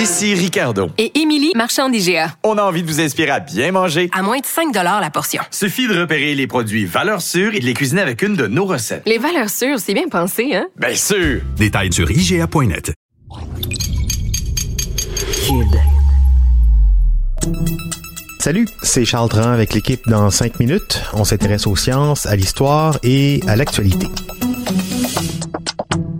Ici Ricardo. Et Émilie, marchand d'IGA. On a envie de vous inspirer à bien manger. À moins de 5 la portion. Suffit de repérer les produits valeurs sûres et de les cuisiner avec une de nos recettes. Les valeurs sûres, c'est bien pensé, hein? Bien sûr! Détails sur IGA.net. Salut, c'est Charles Dran avec l'équipe dans 5 minutes. On s'intéresse aux sciences, à l'histoire et à l'actualité.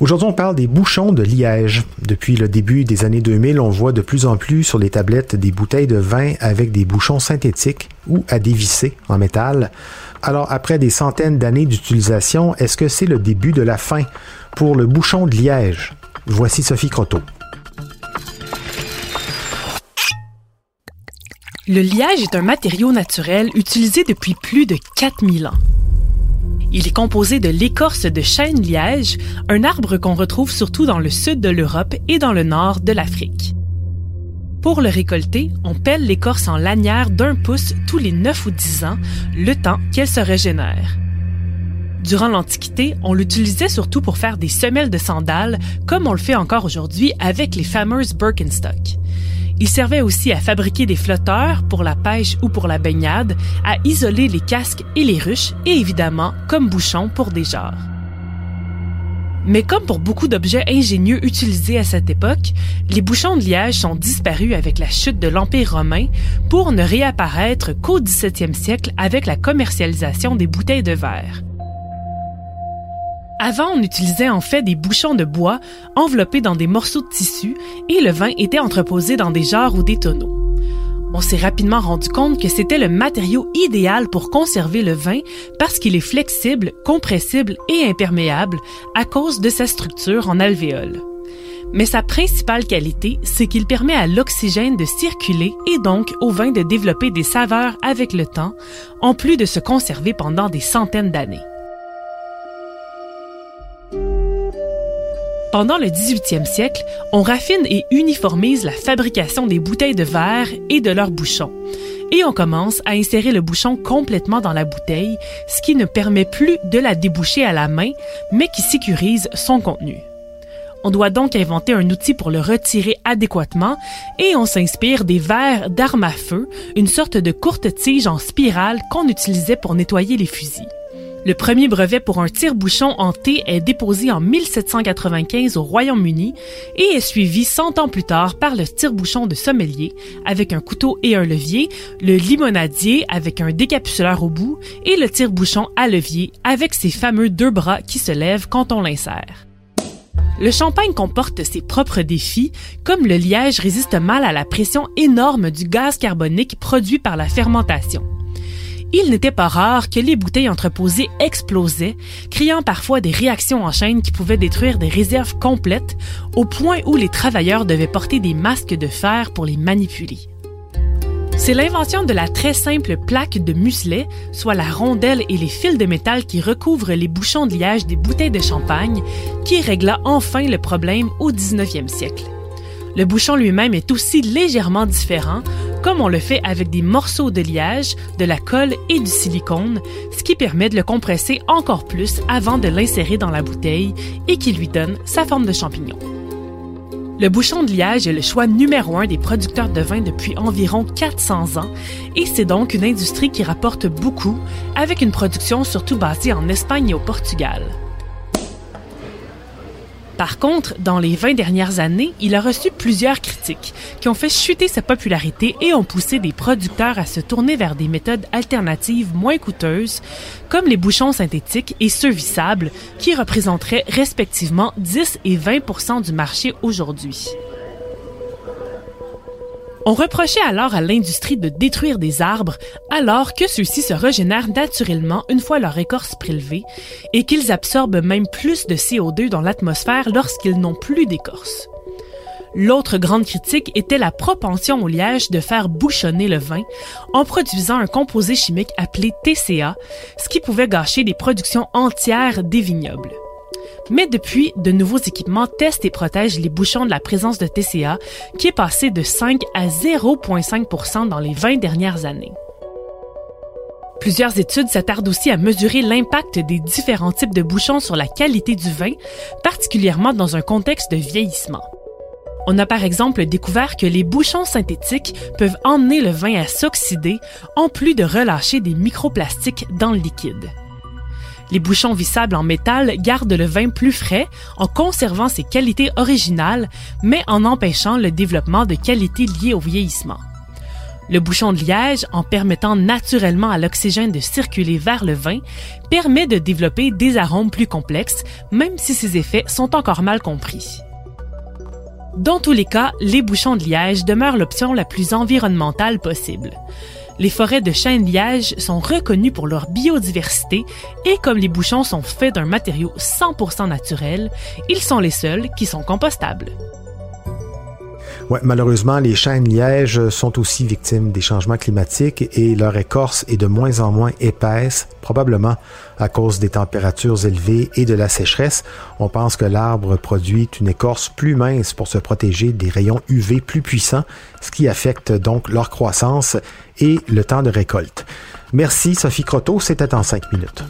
Aujourd'hui, on parle des bouchons de liège. Depuis le début des années 2000, on voit de plus en plus sur les tablettes des bouteilles de vin avec des bouchons synthétiques ou à dévisser en métal. Alors, après des centaines d'années d'utilisation, est-ce que c'est le début de la fin pour le bouchon de liège? Voici Sophie Croteau. Le liège est un matériau naturel utilisé depuis plus de 4000 ans. Il est composé de l'écorce de chêne liège, un arbre qu'on retrouve surtout dans le sud de l'Europe et dans le nord de l'Afrique. Pour le récolter, on pèle l'écorce en lanière d'un pouce tous les 9 ou 10 ans, le temps qu'elle se régénère. Durant l'Antiquité, on l'utilisait surtout pour faire des semelles de sandales, comme on le fait encore aujourd'hui avec les fameuses Birkenstock. Il servait aussi à fabriquer des flotteurs pour la pêche ou pour la baignade, à isoler les casques et les ruches et évidemment comme bouchon pour des jarres. Mais comme pour beaucoup d'objets ingénieux utilisés à cette époque, les bouchons de liège sont disparus avec la chute de l'Empire romain pour ne réapparaître qu'au 17e siècle avec la commercialisation des bouteilles de verre. Avant, on utilisait en fait des bouchons de bois enveloppés dans des morceaux de tissu et le vin était entreposé dans des jarres ou des tonneaux. On s'est rapidement rendu compte que c'était le matériau idéal pour conserver le vin parce qu'il est flexible, compressible et imperméable à cause de sa structure en alvéole. Mais sa principale qualité, c'est qu'il permet à l'oxygène de circuler et donc au vin de développer des saveurs avec le temps, en plus de se conserver pendant des centaines d'années. Pendant le 18e siècle, on raffine et uniformise la fabrication des bouteilles de verre et de leurs bouchons. Et on commence à insérer le bouchon complètement dans la bouteille, ce qui ne permet plus de la déboucher à la main, mais qui sécurise son contenu. On doit donc inventer un outil pour le retirer adéquatement et on s'inspire des verres d'armes à feu, une sorte de courte tige en spirale qu'on utilisait pour nettoyer les fusils. Le premier brevet pour un tire-bouchon en thé est déposé en 1795 au Royaume-Uni et est suivi 100 ans plus tard par le tire-bouchon de sommelier avec un couteau et un levier, le limonadier avec un décapsuleur au bout et le tire-bouchon à levier avec ses fameux deux bras qui se lèvent quand on l'insère. Le champagne comporte ses propres défis, comme le liège résiste mal à la pression énorme du gaz carbonique produit par la fermentation il n'était pas rare que les bouteilles entreposées explosaient, créant parfois des réactions en chaîne qui pouvaient détruire des réserves complètes, au point où les travailleurs devaient porter des masques de fer pour les manipuler. C'est l'invention de la très simple plaque de muselet, soit la rondelle et les fils de métal qui recouvrent les bouchons de liège des bouteilles de champagne, qui régla enfin le problème au 19e siècle. Le bouchon lui-même est aussi légèrement différent, comme on le fait avec des morceaux de liège, de la colle et du silicone, ce qui permet de le compresser encore plus avant de l'insérer dans la bouteille et qui lui donne sa forme de champignon. Le bouchon de liège est le choix numéro un des producteurs de vin depuis environ 400 ans et c'est donc une industrie qui rapporte beaucoup avec une production surtout basée en Espagne et au Portugal. Par contre, dans les 20 dernières années, il a reçu plusieurs critiques qui ont fait chuter sa popularité et ont poussé des producteurs à se tourner vers des méthodes alternatives moins coûteuses, comme les bouchons synthétiques et ceux qui représenteraient respectivement 10 et 20 du marché aujourd'hui. On reprochait alors à l'industrie de détruire des arbres alors que ceux-ci se régénèrent naturellement une fois leur écorce prélevée et qu'ils absorbent même plus de CO2 dans l'atmosphère lorsqu'ils n'ont plus d'écorce. L'autre grande critique était la propension au liège de faire bouchonner le vin en produisant un composé chimique appelé TCA, ce qui pouvait gâcher des productions entières des vignobles. Mais depuis, de nouveaux équipements testent et protègent les bouchons de la présence de TCA, qui est passé de 5 à 0,5% dans les 20 dernières années. Plusieurs études s'attardent aussi à mesurer l'impact des différents types de bouchons sur la qualité du vin, particulièrement dans un contexte de vieillissement. On a par exemple découvert que les bouchons synthétiques peuvent emmener le vin à s'oxyder en plus de relâcher des microplastiques dans le liquide. Les bouchons vissables en métal gardent le vin plus frais en conservant ses qualités originales, mais en empêchant le développement de qualités liées au vieillissement. Le bouchon de liège, en permettant naturellement à l'oxygène de circuler vers le vin, permet de développer des arômes plus complexes, même si ces effets sont encore mal compris. Dans tous les cas, les bouchons de liège demeurent l'option la plus environnementale possible. Les forêts de chêne-liège sont reconnues pour leur biodiversité et comme les bouchons sont faits d'un matériau 100% naturel, ils sont les seuls qui sont compostables. Malheureusement, les chênes lièges sont aussi victimes des changements climatiques et leur écorce est de moins en moins épaisse, probablement à cause des températures élevées et de la sécheresse. On pense que l'arbre produit une écorce plus mince pour se protéger des rayons UV plus puissants, ce qui affecte donc leur croissance et le temps de récolte. Merci Sophie Croteau, c'était en cinq minutes.